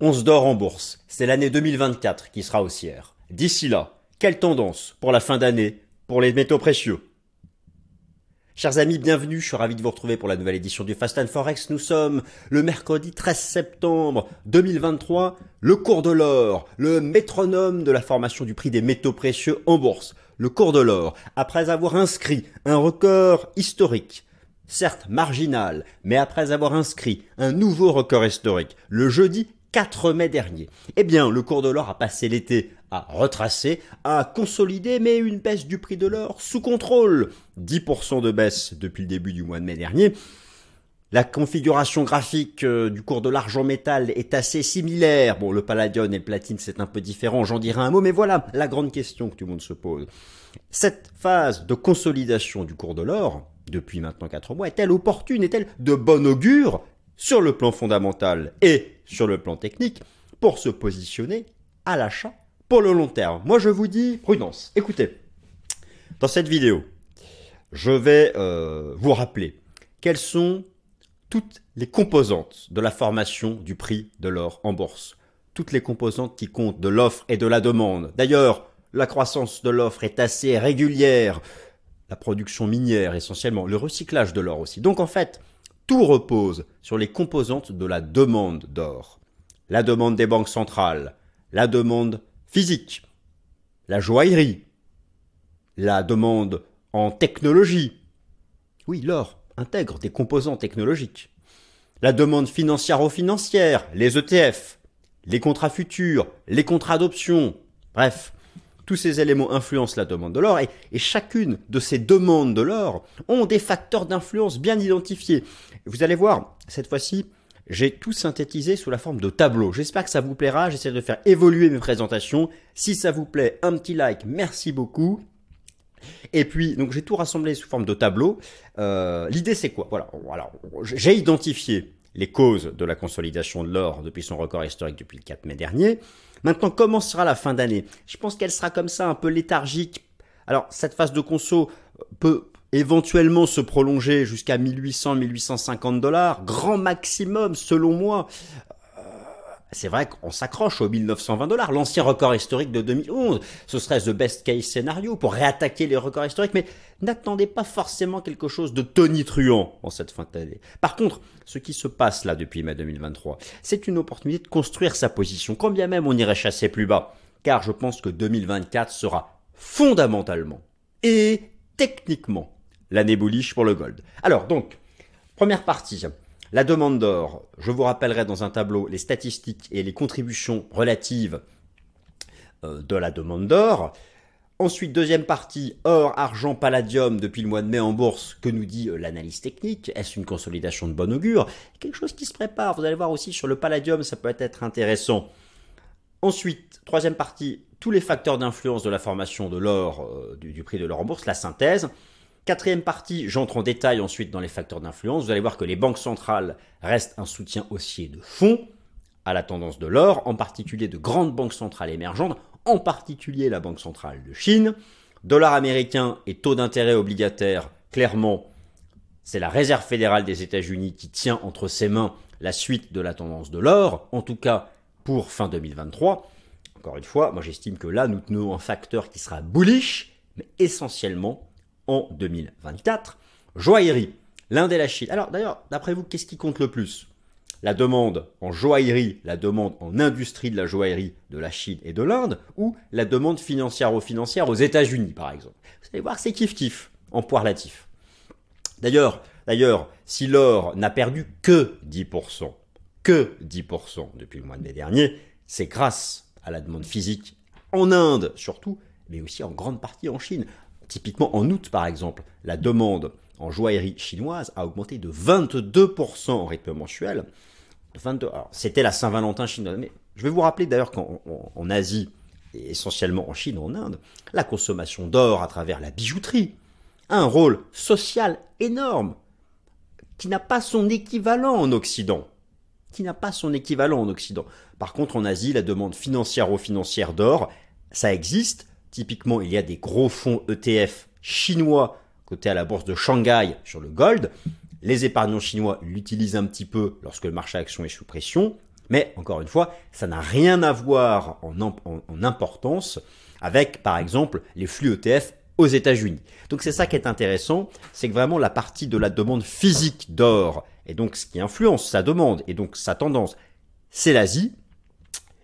se dort en bourse. C'est l'année 2024 qui sera haussière. D'ici là, quelle tendance pour la fin d'année pour les métaux précieux? Chers amis, bienvenue, je suis ravi de vous retrouver pour la nouvelle édition du Fast and Forex. Nous sommes le mercredi 13 septembre 2023, le cours de l'or, le métronome de la formation du prix des métaux précieux en bourse. Le cours de l'or, après avoir inscrit un record historique certes marginal, mais après avoir inscrit un nouveau record historique le jeudi 4 mai dernier. Eh bien, le cours de l'or a passé l'été à retracer, à consolider, mais une baisse du prix de l'or sous contrôle. 10% de baisse depuis le début du mois de mai dernier. La configuration graphique euh, du cours de l'argent métal est assez similaire. Bon, le palladium et le platine, c'est un peu différent, j'en dirai un mot, mais voilà la grande question que tout le monde se pose. Cette phase de consolidation du cours de l'or, depuis maintenant 4 mois, est-elle opportune, est-elle de bon augure sur le plan fondamental? Et sur le plan technique pour se positionner à l'achat pour le long terme. Moi je vous dis prudence. Écoutez, dans cette vidéo, je vais euh, vous rappeler quelles sont toutes les composantes de la formation du prix de l'or en bourse. Toutes les composantes qui comptent de l'offre et de la demande. D'ailleurs, la croissance de l'offre est assez régulière. La production minière essentiellement, le recyclage de l'or aussi. Donc en fait, tout repose sur les composantes de la demande d'or. La demande des banques centrales, la demande physique, la joaillerie, la demande en technologie. Oui, l'or intègre des composants technologiques. La demande financière-financière, les ETF, les contrats futurs, les contrats d'option. Bref, tous ces éléments influencent la demande de l'or et, chacune de ces demandes de l'or ont des facteurs d'influence bien identifiés. Vous allez voir, cette fois-ci, j'ai tout synthétisé sous la forme de tableau. J'espère que ça vous plaira. J'essaie de faire évoluer mes présentations. Si ça vous plaît, un petit like. Merci beaucoup. Et puis, j'ai tout rassemblé sous forme de tableau. Euh, l'idée, c'est quoi? Voilà. J'ai identifié les causes de la consolidation de l'or depuis son record historique depuis le 4 mai dernier. Maintenant, comment sera la fin d'année? Je pense qu'elle sera comme ça, un peu léthargique. Alors, cette phase de conso peut éventuellement se prolonger jusqu'à 1800-1850 dollars, grand maximum selon moi c'est vrai qu'on s'accroche aux 1920 dollars, l'ancien record historique de 2011. Ce serait the best case scénario pour réattaquer les records historiques, mais n'attendez pas forcément quelque chose de tonitruant en cette fin d'année. Par contre, ce qui se passe là depuis mai 2023, c'est une opportunité de construire sa position, quand bien même on irait chasser plus bas, car je pense que 2024 sera fondamentalement et techniquement l'année bullish pour le gold. Alors donc, première partie, la demande d'or, je vous rappellerai dans un tableau les statistiques et les contributions relatives euh, de la demande d'or. Ensuite, deuxième partie, or, argent, palladium depuis le mois de mai en bourse, que nous dit euh, l'analyse technique Est-ce une consolidation de bon augure? Quelque chose qui se prépare, vous allez voir aussi sur le palladium, ça peut être intéressant. Ensuite, troisième partie, tous les facteurs d'influence de la formation de l'or, euh, du, du, prix de l'or en bourse, la synthèse. Quatrième partie, j'entre en détail ensuite dans les facteurs d'influence. Vous allez voir que les banques centrales restent un soutien haussier de fond à la tendance de l'or, en particulier de grandes banques centrales émergentes, en particulier la Banque centrale de Chine. Dollar américain et taux d'intérêt obligataire, clairement, c'est la Réserve fédérale des États-Unis qui tient entre ses mains la suite de la tendance de l'or, en tout cas pour fin 2023. Encore une fois, moi j'estime que là, nous tenons un facteur qui sera bullish, mais essentiellement en 2024. Joaillerie, l'Inde et la Chine. Alors d'ailleurs, d'après vous, qu'est-ce qui compte le plus? La demande en joaillerie, la demande en industrie de la joaillerie de la Chine et de l'Inde, ou la demande financière aux financières aux États-Unis, par exemple? Vous allez voir, c'est kiff-kiff en poids relatif. D'ailleurs, d'ailleurs, si l'or n'a perdu que 10%, que 10% depuis le mois de mai dernier, c'est grâce à la demande physique en Inde surtout, mais aussi en grande partie en Chine. Typiquement, en août, par exemple, la demande en joaillerie chinoise a augmenté de 22% en rythme mensuel. C'était la Saint-Valentin chinoise. Mais je vais vous rappeler d'ailleurs qu'en Asie, et essentiellement en Chine, en Inde, la consommation d'or à travers la bijouterie a un rôle social énorme qui n'a pas son équivalent en Occident. Qui n'a pas son équivalent en Occident. Par contre, en Asie, la demande financière-financière d'or, ça existe, Typiquement, il y a des gros fonds ETF chinois cotés à la bourse de Shanghai sur le gold. Les épargnants chinois l'utilisent un petit peu lorsque le marché action est sous pression. Mais encore une fois, ça n'a rien à voir en, importance avec, par exemple, les flux ETF aux États-Unis. Donc c'est ça qui est intéressant, c'est que vraiment la partie de la demande physique d'or, et donc ce qui influence sa demande et donc sa tendance, c'est l'Asie.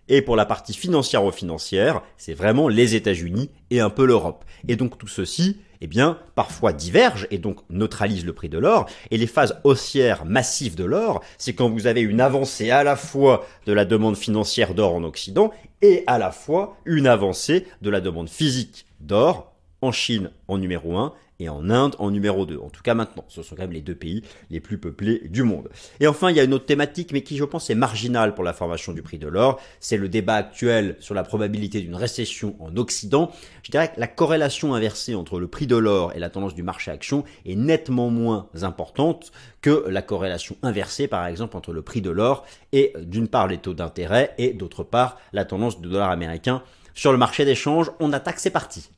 Et pour la partie financière-financière, c'est vraiment les États-Unis et un peu l'Europe. Et donc tout ceci, eh bien, parfois divergent et donc neutralisent le prix de l'or. Et les phases haussières massives de l'or, c'est quand vous avez une avancée à la fois de la demande financière d'or en Occident et à la fois une avancée de la demande physique d'or en Chine en numéro 1 et en Inde en numéro 2. En tout cas maintenant, ce sont quand même les deux pays les plus peuplés du monde. Et enfin, il y a une autre thématique, mais qui je pense est marginale pour la formation du prix de l'or, c'est le débat actuel sur la probabilité d'une récession en Occident. Je dirais que la corrélation inversée entre le prix de l'or et la tendance du marché action est nettement moins importante que la corrélation inversée, par exemple, entre le prix de l'or et d'une part les taux d'intérêt et d'autre part la tendance du dollar américain sur le marché d'échange. On attaque, c'est parti.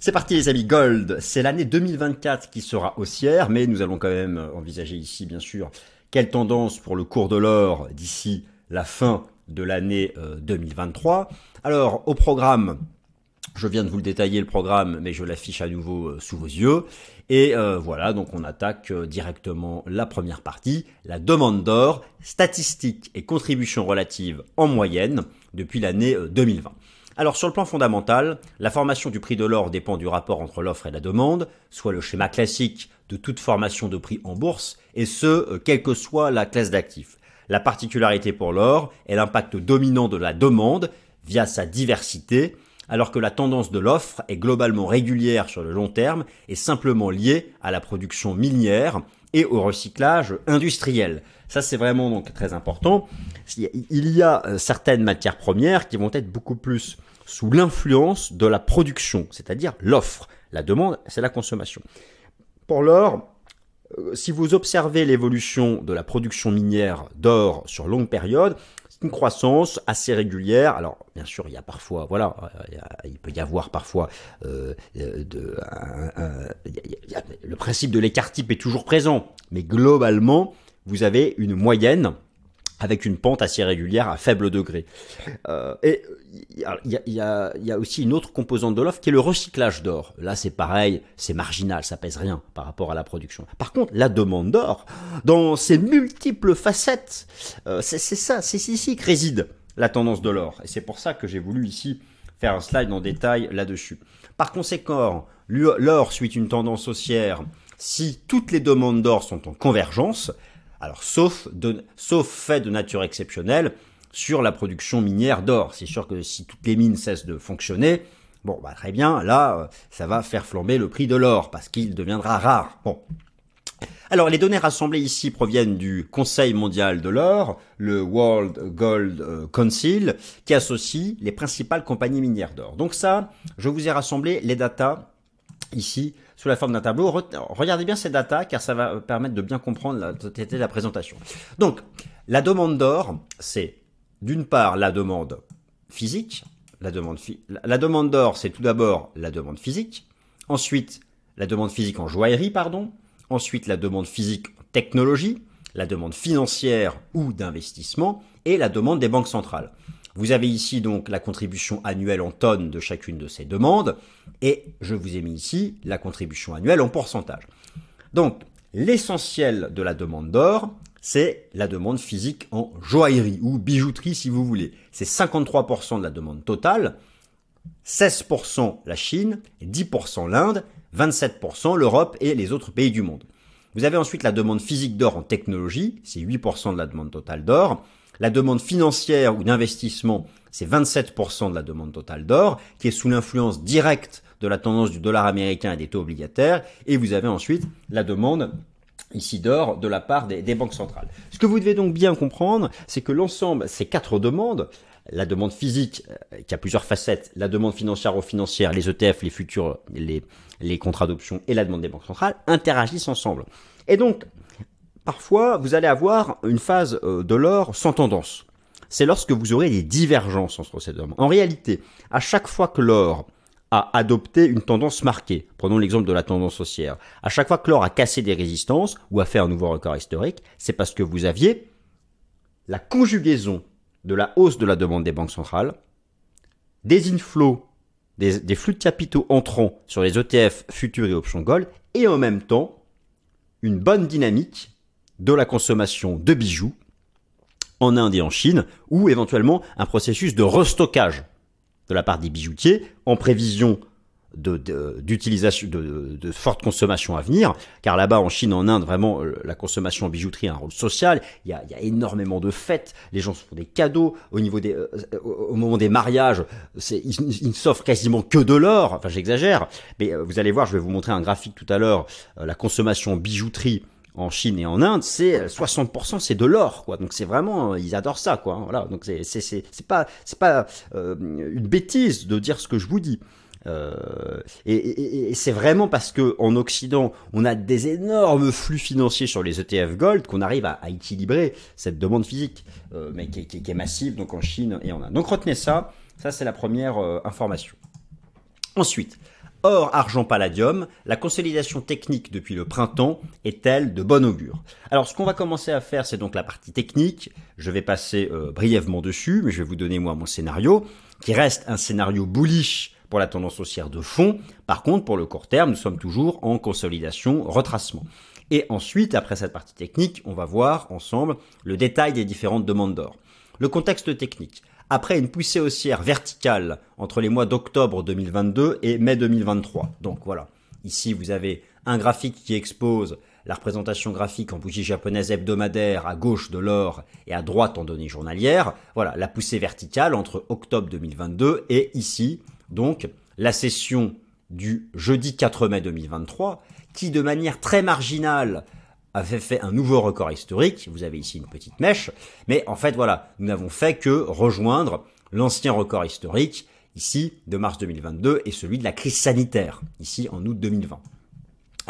C'est parti les amis, Gold, c'est l'année 2024 qui sera haussière, mais nous allons quand même envisager ici bien sûr quelle tendance pour le cours de l'or d'ici la fin de l'année 2023. Euh, Alors au programme, je viens de vous le détailler le programme, mais je l'affiche à nouveau euh, sous vos yeux. Et euh, voilà, donc on attaque directement la première partie, la demande d'or, statistiques et contributions relatives en moyenne depuis l'année 2020. Alors sur le plan fondamental, la formation du prix de l'or dépend du rapport entre l'offre et la demande, soit le schéma classique de toute formation de prix en bourse, et ce, euh, quelle que soit la classe d'actifs. La particularité pour l'or est l'impact dominant de la demande via sa diversité, alors que la tendance de l'offre est globalement régulière sur le long terme et simplement liée à la production minière et au recyclage industriel. Ça, c'est vraiment donc très important. Il y a euh, certaines matières premières qui vont être beaucoup plus sous l'influence de la production, c'est-à-dire l'offre. La demande, c'est la consommation. Pour l'or, euh, si vous observez l'évolution de la production minière d'or sur longue période, c'est une croissance assez régulière. Alors, bien sûr, il y a parfois, voilà, il peut y avoir parfois euh, de, le principe de l'écart type est toujours présent, mais globalement, vous avez une moyenne avec une pente assez régulière à faible degré. Euh, et il y a, aussi une autre composante de l'offre qui est le recyclage d'or. Là, c'est pareil, c'est marginal, ça pèse rien par rapport à la production. Par contre, la demande d'or, dans ses multiples facettes, euh, c'est ça, c'est ici que réside la tendance de l'or. Et c'est pour ça que j'ai voulu ici faire un slide en détail là-dessus. Par conséquent, l'or suit une tendance haussière si toutes les demandes d'or sont en convergence, alors, sauf, fait de nature exceptionnelle sur la production minière d'or. C'est sûr que si toutes les mines cessent de fonctionner, bon, bah, très bien, là, euh, ça va faire flamber le prix de l'or parce qu'il deviendra rare. Bon. Alors, les données rassemblées ici proviennent du Conseil mondial de l'or, le World Gold euh, Council, qui associe les principales compagnies minières d'or. Donc ça, je vous ai rassemblé les datas ici sous la forme d'un tableau. Regardez bien ces datas car ça va permettre de bien comprendre la totalité la présentation. Donc, la demande d'or, c'est d'une part la demande physique. La demande, la demande d'or, c'est tout d'abord la demande physique. Ensuite, la demande physique en joaillerie, pardon. Ensuite, la demande physique en technologie. La demande financière ou d'investissement. Et la demande des banques centrales. Vous avez ici donc la contribution annuelle en tonnes de chacune de ces demandes, et je vous ai mis ici la contribution annuelle en pourcentage. Donc, l'essentiel de la demande d'or, c'est la demande physique en joaillerie ou bijouterie si vous voulez. C'est 53% de la demande totale, 16% la Chine, 10% l'Inde, 27% l'Europe et les autres pays du monde. Vous avez ensuite la demande physique d'or en technologie, c'est 8% de la demande totale d'or, la demande financière ou d'investissement, c'est 27% de la demande totale d'or, qui est sous l'influence directe de la tendance du dollar américain et des taux obligataires. Et vous avez ensuite la demande ici d'or de la part des, banques centrales. Ce que vous devez donc bien comprendre, c'est que l'ensemble, ces quatre demandes, la demande physique euh, qui a plusieurs facettes, la demande financière ou financière, les ETF, les futurs, les, les contrats d'options et la demande des banques centrales interagissent ensemble. Et donc, Parfois, vous allez avoir une phase euh, de l'or sans tendance. C'est lorsque vous aurez des divergences entre ces deux. En réalité, à chaque fois que l'or a adopté une tendance marquée. Prenons l'exemple de la tendance haussière. À chaque fois que l'or a cassé des résistances ou a fait un nouveau record historique, c'est parce que vous aviez la conjugaison de la hausse de la demande des banques centrales, des inflows, des, flux de capitaux entrants sur les ETF futurs et options gold, et en même temps une bonne dynamique de la consommation de bijoux en Inde et en Chine, ou éventuellement un processus de restockage de la part des bijoutiers en prévision d'utilisation de, de, forte consommation à venir, car là-bas en Chine, en Inde, vraiment euh, la consommation en bijouterie a un rôle social. Il y a, énormément de fêtes, les gens se font des cadeaux au euh, moment des mariages, ils ne s'offrent quasiment que de l'or. Enfin, j'exagère, mais euh, vous allez voir, je vais vous montrer un graphique tout à l'heure, la consommation en bijouterie en Chine et en Inde, c'est 60% c'est de l'or quoi. Donc c'est vraiment ils adorent ça quoi. Voilà. Donc c'est c'est c'est pas c'est pas euh, une bêtise de dire ce que je vous dis. Euh, et, et, et c'est vraiment parce que en Occident, on a des énormes flux financiers sur les ETF Gold qu'on arrive à, à, équilibrer cette demande physique, euh, mais qui, qui, qui, est massive donc en Chine et en Inde. Donc retenez ça. Ça c'est la première euh, information. Ensuite, Or, argent, palladium, la consolidation technique depuis le printemps est-elle de bon augure? Alors, ce qu'on va commencer à faire, c'est donc la partie technique. Je vais passer euh, brièvement dessus, mais je vais vous donner moi mon scénario, qui reste un scénario bullish pour la tendance haussière de fond. Par contre, pour le court terme, nous sommes toujours en consolidation, retracement. Et ensuite, après cette partie technique, on va voir ensemble le détail des différentes demandes d'or. Le contexte technique après une poussée haussière verticale entre les mois d'octobre 2022 et mai 2023. Donc voilà, ici vous avez un graphique qui expose la représentation graphique en bougie japonaise hebdomadaire à gauche de l'or et à droite en données journalières. Voilà, la poussée verticale entre octobre 2022 et ici, donc, la session du jeudi 4 mai 2023, qui de manière très marginale avait fait un nouveau record historique. Vous avez ici une petite mèche. Mais en fait, voilà, nous n'avons fait que rejoindre l'ancien record historique, ici, de mars 2022, et celui de la crise sanitaire, ici, en août 2020.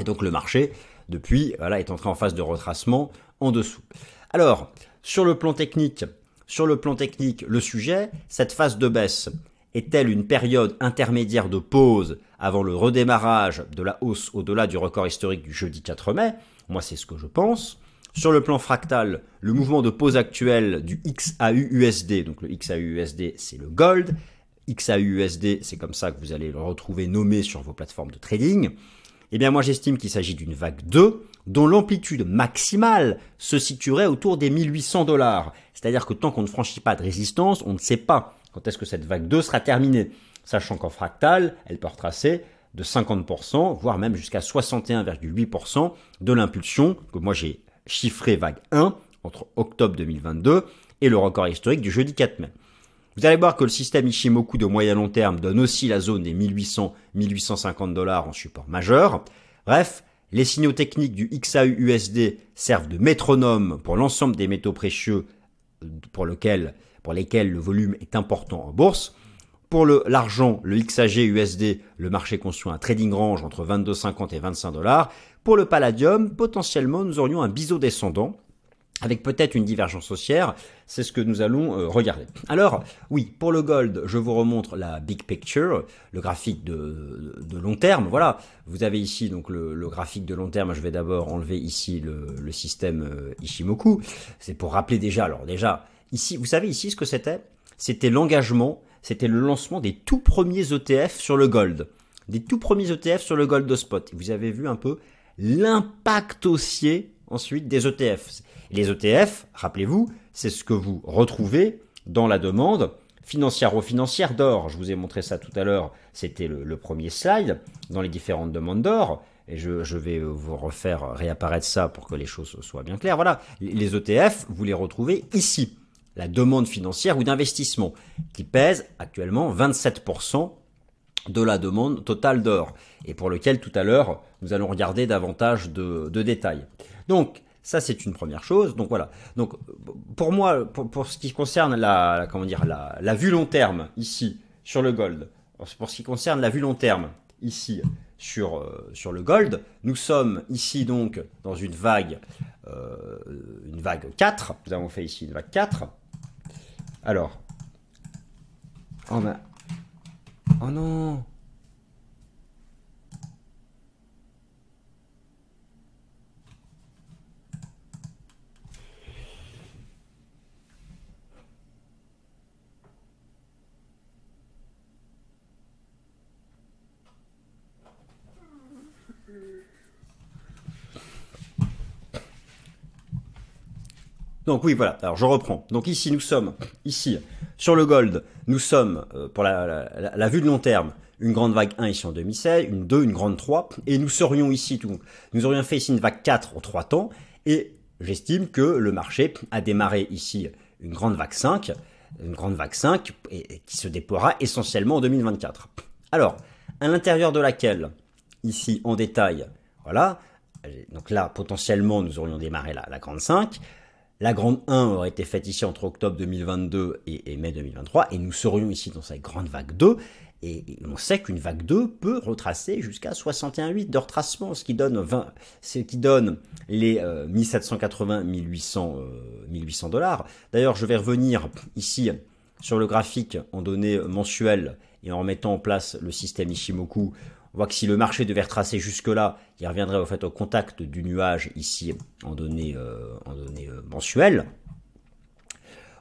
Et donc le marché, depuis, voilà, est entré en phase de retracement en dessous. Alors, sur le plan technique, sur le plan technique, le sujet, cette phase de baisse, est-elle une période intermédiaire de pause avant le redémarrage de la hausse au-delà du record historique du jeudi 4 mai? Moi, c'est ce que je pense. Sur le plan fractal, le mouvement de pause actuel du XAUUSD, donc le XAUUSD, c'est le gold. XAUUSD, c'est comme ça que vous allez le retrouver nommé sur vos plateformes de trading. Eh bien, moi, j'estime qu'il s'agit d'une vague 2 dont l'amplitude maximale se situerait autour des 1800 dollars. C'est-à-dire que tant qu'on ne franchit pas de résistance, on ne sait pas quand est-ce que cette vague 2 sera terminée. Sachant qu'en fractal, elle peut retracer de 50%, voire même jusqu'à 61,8% de l'impulsion que moi j'ai chiffré vague 1 entre octobre 2022 et le record historique du jeudi 4 mai. Vous allez voir que le système Ishimoku de moyen long terme donne aussi la zone des 1800-1850 dollars en support majeur. Bref, les signaux techniques du XAU-USD servent de métronome pour l'ensemble des métaux précieux pour lesquels le volume est important en bourse. Pour l'argent, le, XAG USD, le marché conçoit un trading range entre 22,50 et 25 dollars. Pour le palladium, potentiellement, nous aurions un biseau descendant avec peut-être une divergence haussière, c'est ce que nous allons euh, regarder. Alors, oui, pour le gold, je vous remontre la big picture, le graphique de, long terme. Voilà, vous avez ici donc le, le graphique de long terme. Je vais d'abord enlever ici le, le système euh, Ishimoku. C'est pour rappeler déjà. Alors déjà, ici, vous savez ici ce que c'était? C'était l'engagement c'était le lancement des tout premiers ETF sur le gold. Des tout premiers ETF sur le gold spot. Vous avez vu un peu l'impact haussier ensuite des ETF. les ETF, rappelez-vous, c'est ce que vous retrouvez dans la demande financière-financière d'or. Je vous ai montré ça tout à l'heure, c'était le, premier slide dans les différentes demandes d'or. Et je, je, vais vous refaire réapparaître ça pour que les choses soient bien claires. Voilà, les ETF, vous les retrouvez ici la demande financière ou d'investissement, qui pèse actuellement 27% de la demande totale d'or, et pour lequel tout à l'heure nous allons regarder davantage de, détails. Donc ça c'est une première chose. Donc voilà. Donc pour moi, pour, ce qui concerne la, comment dire la, la, vue long terme ici sur le gold, pour ce qui concerne la vue long terme ici sur, euh, sur le gold. Nous sommes ici donc dans une vague, euh, une vague 4. Nous avons fait ici une vague 4. Alors, on a... Oh non Donc oui, voilà. Alors je reprends. Donc ici, nous sommes, ici, sur le gold, nous sommes, euh, pour la, vue de long terme, une grande vague 1 ici en 2016, une 2, une grande 3, et nous serions ici, tout, nous aurions fait ici une vague 4 en 3 temps, et j'estime que le marché a démarré ici une grande vague 5, une grande vague 5, et, qui se déploiera essentiellement en 2024. Alors, à l'intérieur de laquelle, ici en détail, voilà, donc là, potentiellement, nous aurions démarré la, la grande 5, la grande 1 aurait été faite ici entre octobre 2022 et, mai 2023, et nous serions ici dans cette grande vague 2, et on sait qu'une vague 2 peut retracer jusqu'à 61,8 de retracement, ce qui donne 20, ce qui donne les 1780, 1800, 1800 dollars. D'ailleurs, je vais revenir ici sur le graphique en données mensuelles et en remettant en place le système Ishimoku voit que si le marché devait retracer jusque-là, il reviendrait au fait au contact du nuage ici en données, euh, en euh, mensuelles.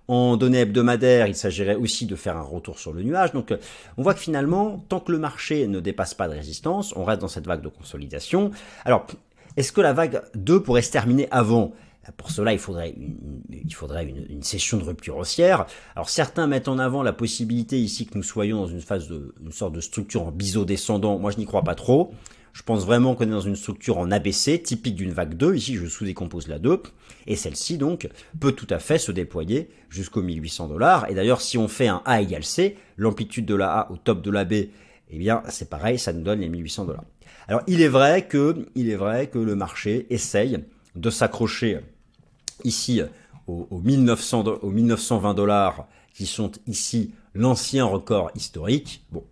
En données hebdomadaires, il s'agirait aussi de faire un retour sur le nuage. Donc on voit que finalement, tant que le marché ne dépasse pas de résistance, on reste dans cette vague de consolidation. Alors, est-ce que la vague 2 pourrait se terminer avant? Pour cela, il faudrait, une, faudrait une, session de rupture haussière. Alors certains mettent en avant la possibilité ici que nous soyons dans une phase de une sorte de structure en biseau descendant. Moi, je n'y crois pas trop. Je pense vraiment qu'on est dans une structure en ABC, typique d'une vague 2. Ici, je sous-décompose la 2. Et celle-ci, donc, peut tout à fait se déployer jusqu'aux 1800 dollars. Et d'ailleurs, si on fait un A égale C, l'amplitude de la A au top de la B, eh bien, c'est pareil, ça nous donne les 1800 dollars. Alors, il est vrai que, il est vrai que le marché essaye de s'accrocher ici aux, 1900, aux 1920 dollars qui sont ici l'ancien record historique. Bon,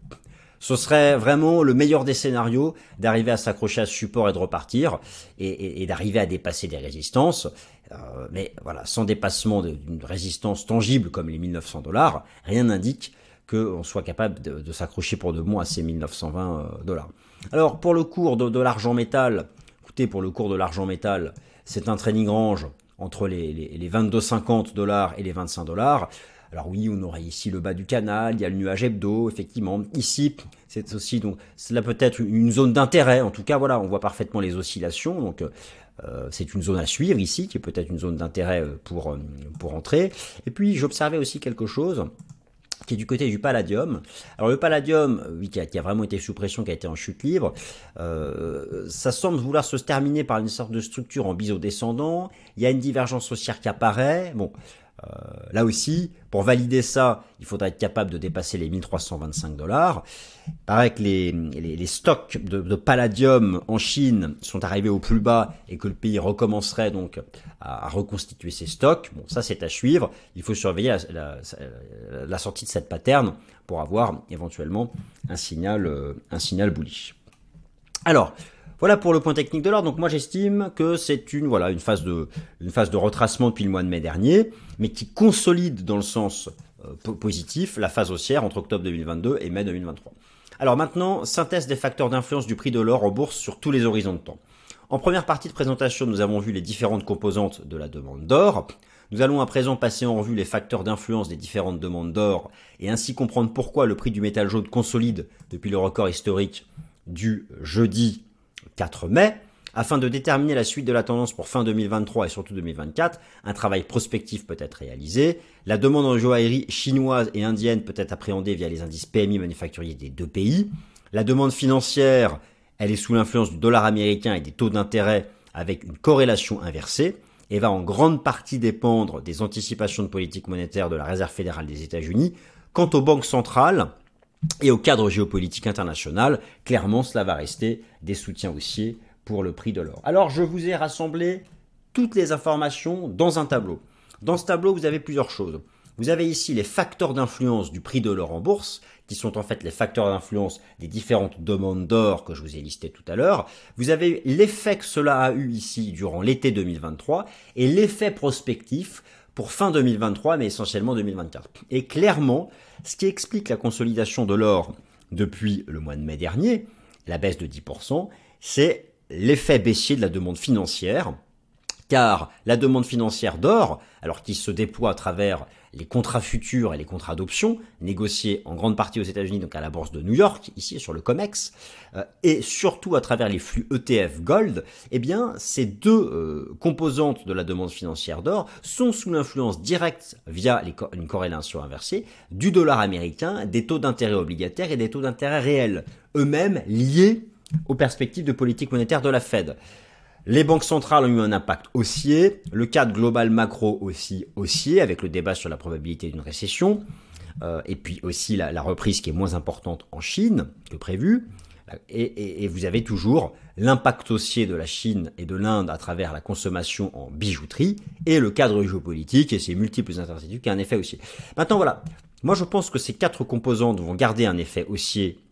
ce serait vraiment le meilleur des scénarios d'arriver à s'accrocher à ce support et de repartir et, d'arriver à dépasser des résistances. Euh, mais voilà, sans dépassement d'une résistance tangible comme les 1900 dollars, rien n'indique qu'on soit capable de, s'accrocher pour de bon à ces 1920 euh, dollars. Alors pour le cours de, de l'argent métal, écoutez, pour le cours de l'argent métal, c'est un training range entre les, les, 22,50 dollars et les 25 dollars. Alors oui, on aurait ici le bas du canal, il y a le nuage hebdo, effectivement. Ici, c'est aussi donc cela peut être une zone d'intérêt. En tout cas, voilà, on voit parfaitement les oscillations. Donc euh, c'est une zone à suivre ici, qui est peut-être une zone d'intérêt euh, pour euh, pour entrer. Et puis j'observais aussi quelque chose qui est du côté du palladium. Alors le palladium, oui, qui a, vraiment été sous pression, qui a été en chute libre, euh, ça semble vouloir se terminer par une sorte de structure en biseau descendant. Il y a une divergence haussière qui apparaît. Bon, là aussi, pour valider ça, il faudra être capable de dépasser les 1325 dollars. Il paraît que les, stocks de, palladium en Chine sont arrivés au plus bas et que le pays recommencerait donc à, reconstituer ses stocks. Bon, ça c'est à suivre. Il faut surveiller la, la, sortie de cette pattern pour avoir éventuellement un signal, euh, un signal bullish. Alors, voilà pour le point technique de l'or. Donc moi j'estime que c'est une phase de une retracement depuis le mois de mai dernier, mais qui consolide dans le sens euh, positif la phase haussière entre octobre 2022 et mai 2023. Alors maintenant, synthèse des facteurs d'influence du prix de l'or en bourse sur tous les horizons de temps. En première partie de présentation, nous avons vu les différentes composantes de la demande d'or. Nous allons à présent passer en revue les facteurs d'influence des différentes demandes d'or et ainsi comprendre pourquoi le prix du métal jaune consolide depuis le record historique du jeudi 4 mai, afin de déterminer la suite de la tendance pour fin 2023 et surtout 2024, un travail prospectif peut être réalisé. La demande en joaillerie chinoise et indienne peut être appréhendée via les indices PMI manufacturiers des deux pays. La demande financière, elle est sous l'influence du dollar américain et des taux d'intérêt avec une corrélation inversée et va en grande partie dépendre des anticipations de politique monétaire de la Réserve fédérale des États-Unis. Quant aux banques centrales, et au cadre géopolitique international, clairement, cela va rester des soutiens haussiers pour le prix de l'or. Alors, je vous ai rassemblé toutes les informations dans un tableau. Dans ce tableau, vous avez plusieurs choses. Vous avez ici les facteurs d'influence du prix de l'or en bourse, qui sont en fait les facteurs d'influence des différentes demandes d'or que je vous ai listées tout à l'heure. Vous avez l'effet que cela a eu ici durant l'été 2023 et l'effet prospectif pour fin 2023, mais essentiellement 2024. Et clairement, ce qui explique la consolidation de l'or depuis le mois de mai dernier, la baisse de 10%, c'est l'effet baissier de la demande financière. Car la demande financière d'or, alors qui se déploie à travers les contrats futurs et les contrats d'options, négociés en grande partie aux États-Unis, donc à la bourse de New York, ici sur le COMEX, euh, et surtout à travers les flux ETF Gold, eh ces deux euh, composantes de la demande financière d'or sont sous l'influence directe, via une corrélation inversée, du dollar américain, des taux d'intérêt obligataires et des taux d'intérêt réels, eux-mêmes liés aux perspectives de politique monétaire de la Fed. Les banques centrales ont eu un impact haussier, le cadre global macro aussi haussier, avec le débat sur la probabilité d'une récession, euh, et puis aussi la, reprise qui est moins importante en Chine que prévu. Et, vous avez toujours l'impact haussier de la Chine et de l'Inde à travers la consommation en bijouterie et le cadre géopolitique et ses multiples incertitudes qui a un effet haussier. Maintenant voilà, moi je pense que ces quatre composantes vont garder un effet haussier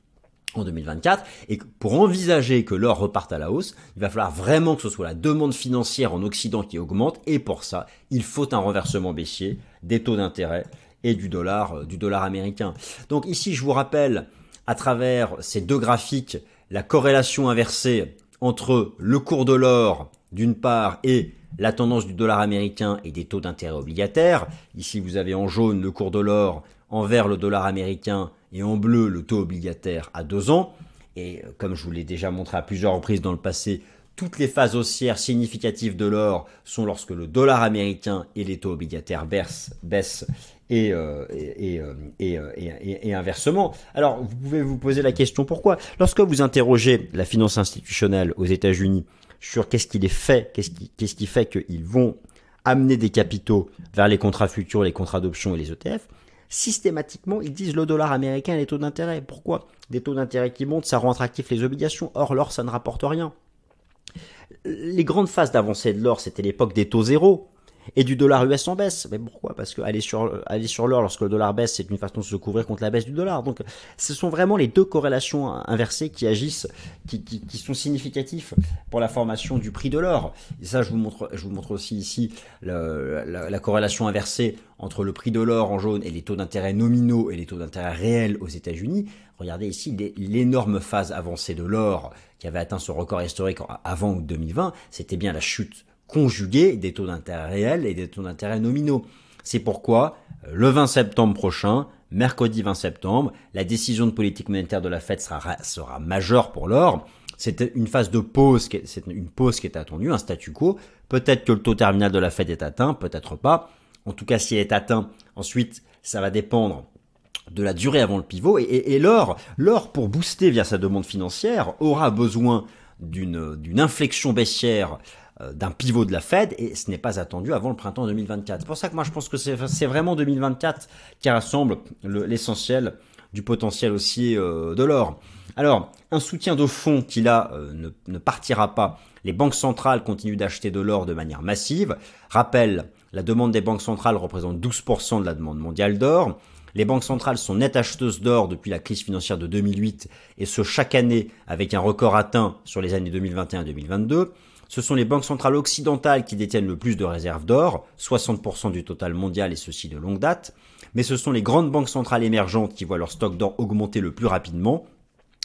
en 2024 et pour envisager que l'or reparte à la hausse, il va falloir vraiment que ce soit la demande financière en Occident qui augmente et pour ça, il faut un renversement baissier des taux d'intérêt et du dollar euh, du dollar américain. Donc ici, je vous rappelle à travers ces deux graphiques la corrélation inversée entre le cours de l'or d'une part et la tendance du dollar américain et des taux d'intérêt obligataires. Ici, vous avez en jaune le cours de l'or envers le dollar américain et en bleu le taux obligataire à deux ans. Et euh, comme je vous l'ai déjà montré à plusieurs reprises dans le passé, toutes les phases haussières significatives de l'or sont lorsque le dollar américain et les taux obligataires baissent, et, inversement. Alors, vous pouvez vous poser la question pourquoi? Lorsque vous interrogez la finance institutionnelle aux États-Unis sur qu'est-ce qui les fait, qu'est-ce qui, qui fait qu'ils vont amener des capitaux vers les contrats futurs, les contrats d'options et les ETF, systématiquement, ils disent le dollar américain et les taux d'intérêt. Pourquoi? Des taux d'intérêt qui montent, ça rend attractif les obligations. Or, l'or, ça ne rapporte rien. Les grandes phases d'avancée de l'or, c'était l'époque des taux zéro et du dollar US en baisse. Mais pourquoi? Parce que aller sur, aller sur l'or lorsque le dollar baisse, c'est une façon de se couvrir contre la baisse du dollar. Donc, ce sont vraiment les deux corrélations inversées qui agissent, qui, sont significatifs pour la formation du prix de l'or. Et ça, je vous montre, je vous montre aussi ici la, la, corrélation inversée entre le prix de l'or en jaune et les taux d'intérêt nominaux et les taux d'intérêt réels aux États-Unis. Regardez ici l'énorme phase avancée de l'or qui avait atteint son record historique avant 2020. C'était bien la chute conjuguer des taux d'intérêt réels et des taux d'intérêt nominaux. C'est pourquoi, euh, le 20 septembre prochain, mercredi 20 septembre, la décision de politique monétaire de la Fed sera, sera majeure pour l'or. C'est une phase de pause, c'est une pause qui est attendue, un statu quo. Peut-être que le taux terminal de la Fed est atteint, peut-être pas. En tout cas, s'il est atteint, ensuite, ça va dépendre de la durée avant le pivot. Et, et l'or, l'or pour booster via sa demande financière, aura besoin d'une inflexion baissière d'un pivot de la Fed et ce n'est pas attendu avant le printemps 2024. C'est pour ça que moi je pense que c'est vraiment 2024 qui rassemble l'essentiel du potentiel haussier euh, de l'or. Alors, un soutien de fonds qui là euh, ne, ne, partira pas. Les banques centrales continuent d'acheter de l'or de manière massive. Rappel, la demande des banques centrales représente 12% de la demande mondiale d'or. Les banques centrales sont nettes acheteuses d'or depuis la crise financière de 2008 et ce chaque année avec un record atteint sur les années 2021 2022. Ce sont les banques centrales occidentales qui détiennent le plus de réserves d'or, 60% du total mondial et ceci de longue date, mais ce sont les grandes banques centrales émergentes qui voient leur stock d'or augmenter le plus rapidement,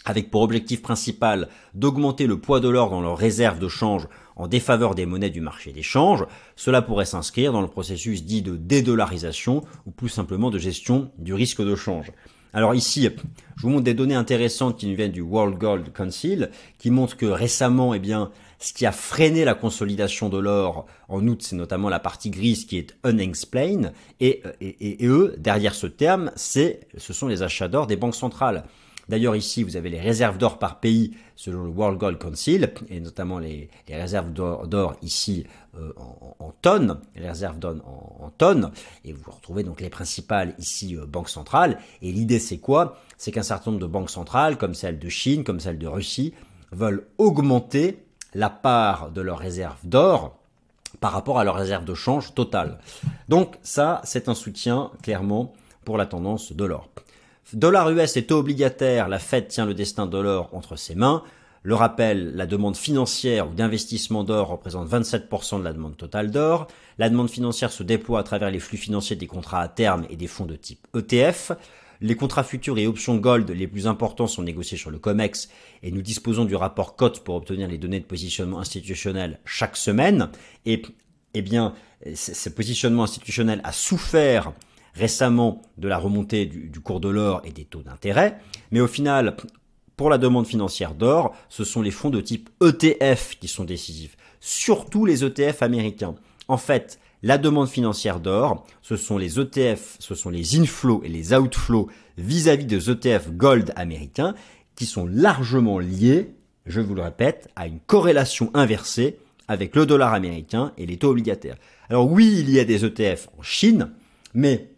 avec pour objectif principal d'augmenter le poids de l'or dans leurs réserves de change en défaveur des monnaies du marché des changes. Cela pourrait s'inscrire dans le processus dit de dédollarisation ou plus simplement de gestion du risque de change. Alors ici, je vous montre des données intéressantes qui viennent du World Gold Council, qui montrent que récemment, eh bien, ce qui a freiné la consolidation de l'or en août, c'est notamment la partie grise qui est unexplained. Et, et, et, eux, derrière ce terme, c'est, ce sont les achats d'or des banques centrales. D'ailleurs, ici, vous avez les réserves d'or par pays selon le World Gold Council, et notamment les, réserves d'or ici euh, en, tonnes, les réserves d'or en, en, tonnes, et vous retrouvez donc les principales ici euh, banques centrales. Et l'idée, c'est quoi? C'est qu'un certain nombre de banques centrales, comme celle de Chine, comme celle de Russie, veulent augmenter la part de leurs réserves d'or par rapport à leur réserve de change totale. Donc ça, c'est un soutien clairement pour la tendance de l'or. Dollar US taux obligataire, la Fed tient le destin de l'or entre ses mains. Le rappel, la demande financière ou d'investissement d'or représente 27% de la demande totale d'or. La demande financière se déploie à travers les flux financiers des contrats à terme et des fonds de type ETF. Les contrats futurs et options gold les plus importants sont négociés sur le COMEX et nous disposons du rapport COTE pour obtenir les données de positionnement institutionnel chaque semaine. Et eh bien, ce positionnement institutionnel a souffert récemment de la remontée du, du cours de l'or et des taux d'intérêt. Mais au final, pour la demande financière d'or, ce sont les fonds de type ETF qui sont décisifs, surtout les ETF américains. En fait, la demande financière d'or, ce sont les ETF, ce sont les inflows et les outflows vis-à-vis des ETF gold américains qui sont largement liés, je vous le répète, à une corrélation inversée avec le dollar américain et les taux obligataires. Alors oui, il y a des ETF en Chine, mais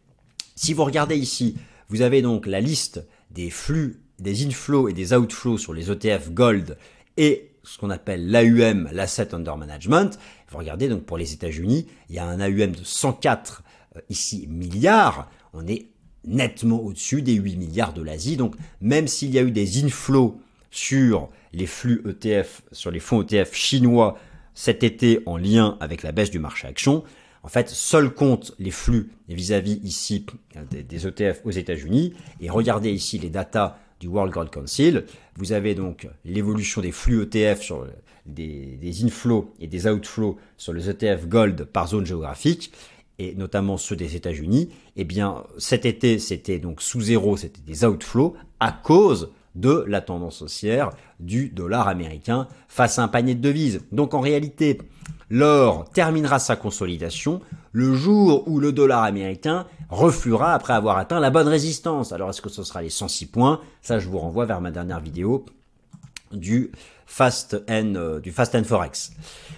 si vous regardez ici, vous avez donc la liste des flux, des inflows et des outflows sur les ETF gold et ce qu'on appelle l'AUM, l'Asset Under Management. Vous regardez donc pour les États-Unis, il y a un AUM de 104 euh, ici milliards. On est nettement au-dessus des 8 milliards de l'Asie. Donc même s'il y a eu des inflows sur les flux ETF, sur les fonds ETF chinois cet été en lien avec la baisse du marché action, en fait, seul compte les flux vis-à-vis ici des, des ETF aux États-Unis. Et regardez ici les datas du World Gold Council. Vous avez donc l'évolution des flux ETF sur des, inflows et des outflows sur les ETF Gold par zone géographique et notamment ceux des États-Unis, eh bien cet été c'était donc sous zéro, c'était des outflows à cause de la tendance haussière du dollar américain face à un panier de devises. Donc en réalité, l'or terminera sa consolidation le jour où le dollar américain refluera après avoir atteint la bonne résistance. Alors est-ce que ce sera les 106 points? Ça, je vous renvoie vers ma dernière vidéo du Fast N, euh, du Fast N Forex.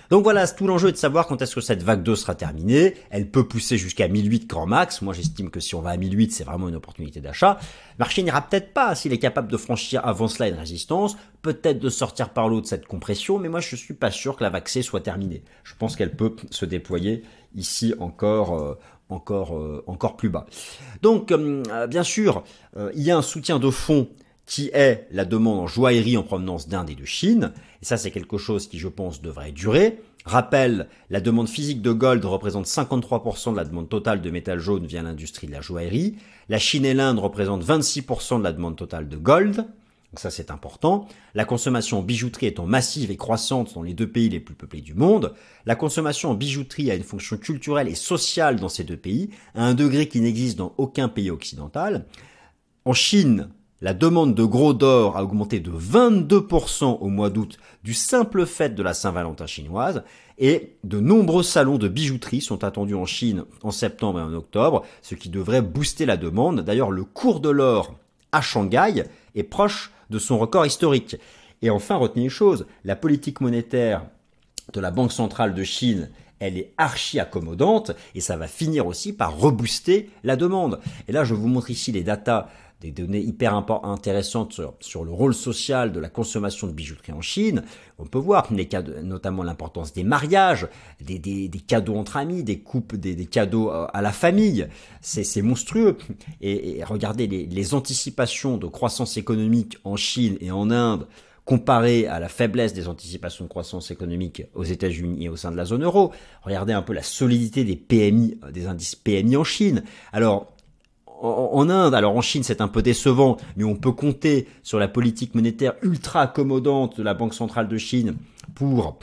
Donc voilà, tout l'enjeu est de savoir quand est-ce que cette vague 2 sera terminée. Elle peut pousser jusqu'à 1008 grand max. Moi, j'estime que si on va à 1008, c'est vraiment une opportunité d'achat. Le marché n'ira peut-être pas s'il est capable de franchir avant cela une résistance, peut-être de sortir par l'eau de cette compression, mais moi, je suis pas sûr que la vague C soit terminée. Je pense qu'elle peut se déployer ici encore, euh, encore, euh, encore plus bas. Donc, bien sûr, il y a un soutien de fond qui est la demande en joaillerie en provenance d'Inde et de Chine. Et ça, c'est quelque chose qui, je pense, devrait durer. Rappel, la demande physique de gold représente 53% de la demande totale de métal jaune via l'industrie de la joaillerie. La Chine et l'Inde représentent 26% de la demande totale de gold. Donc ça, c'est important. La consommation en bijouterie étant massive et croissante dans les deux pays les plus peuplés du monde, la consommation en bijouterie a une fonction culturelle et sociale dans ces deux pays, à un degré qui n'existe dans aucun pays occidental. En Chine, la demande de gros d'or a augmenté de 22% au mois d'août du simple fait de la Saint-Valentin chinoise et de nombreux salons de bijouterie sont attendus en Chine en septembre et en octobre, ce qui devrait booster la demande. D'ailleurs, le cours de l'or à Shanghai est proche de son record historique. Et enfin, retenez une chose, la politique monétaire de la Banque centrale de Chine elle est archi accommodante et ça va finir aussi par rebooster la demande. Et là, je vous montre ici les datas des données hyper intéressantes sur, le rôle social de la consommation de bijouterie en Chine. On peut voir notamment l'importance des mariages, des, cadeaux entre amis, des coupes, des, cadeaux à la famille. C'est monstrueux. Et, regardez les, anticipations de croissance économique en Chine et en Inde comparé à la faiblesse des anticipations de croissance économique aux États-Unis et au sein de la zone euro. Regardez un peu la solidité des PMI, des indices PMI en Chine. Alors, en Inde, alors en Chine c'est un peu décevant, mais on peut compter sur la politique monétaire ultra accommodante de la Banque centrale de Chine pour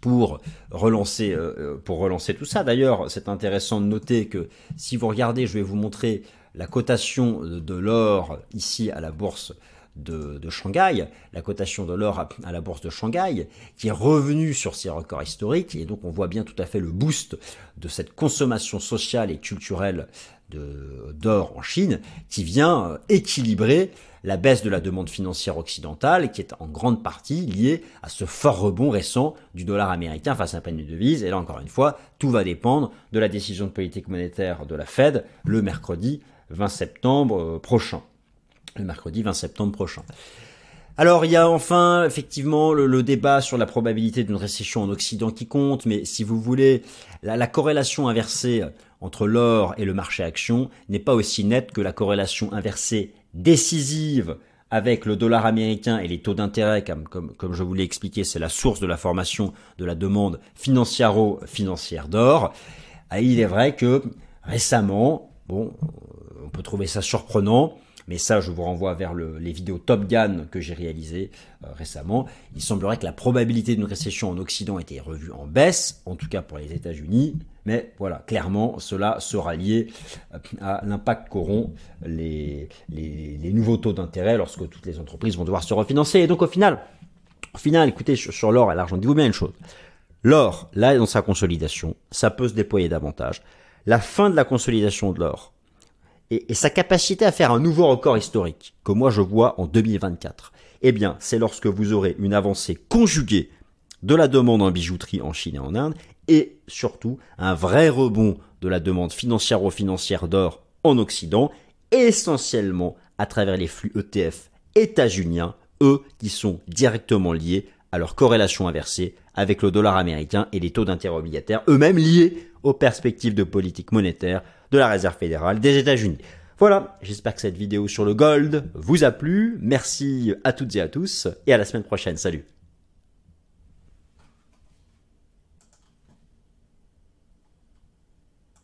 pour relancer euh, euh, pour relancer tout ça. D'ailleurs, c'est intéressant de noter que si vous regardez, je vais vous montrer la cotation de l'or ici à la bourse de, Shanghai, la cotation de l'or à, la bourse de Shanghai, qui est revenue sur ses records historiques, et donc on voit bien tout à fait le boost de cette consommation sociale et culturelle d'or en Chine, qui vient euh, équilibrer la baisse de la demande financière occidentale, qui est en grande partie liée à ce fort rebond récent du dollar américain face à un panier de devises. Et là, encore une fois, tout va dépendre de la décision de politique monétaire de la Fed le mercredi 20 septembre euh, prochain le mercredi 20 septembre prochain. Alors il y a enfin effectivement le, débat sur la probabilité d'une récession en Occident qui compte, mais si vous voulez, la, corrélation inversée entre l'or et le marché action n'est pas aussi nette que la corrélation inversée décisive avec le dollar américain et les taux d'intérêt, comme, comme, comme, je vous l'ai expliqué, c'est la source de la formation de la demande financiaro-financière d'or. Il est vrai que récemment, bon, on peut trouver ça surprenant. Mais ça, je vous renvoie vers les vidéos Top Gun que j'ai réalisées euh, récemment. Il semblerait que la probabilité d'une récession en Occident était revue en baisse, en tout cas pour les États-Unis. Mais voilà, clairement, cela sera lié euh, à l'impact qu'auront les, les, nouveaux taux d'intérêt lorsque toutes les entreprises vont devoir se refinancer. Et donc au final, au final, écoutez, sur, l'or et l'argent, dis-vous bien une chose. L'or, là, dans sa consolidation, ça peut se déployer davantage. La fin de la consolidation de l'or, et, sa capacité à faire un nouveau record historique, que moi je vois en 2024, eh bien, c'est lorsque vous aurez une avancée conjuguée de la demande en bijouterie en Chine et en Inde, et surtout un vrai rebond de la demande financière-financière d'or en Occident, essentiellement à travers les flux ETF états-uniens, eux qui sont directement liés à leur corrélation inversée avec le dollar américain et les taux d'intérêt obligataires, eux-mêmes liés aux perspectives de politique monétaire de la Réserve fédérale des États-Unis. Voilà, j'espère que cette vidéo sur le gold vous a plu. Merci à toutes et à tous et à la semaine prochaine. Salut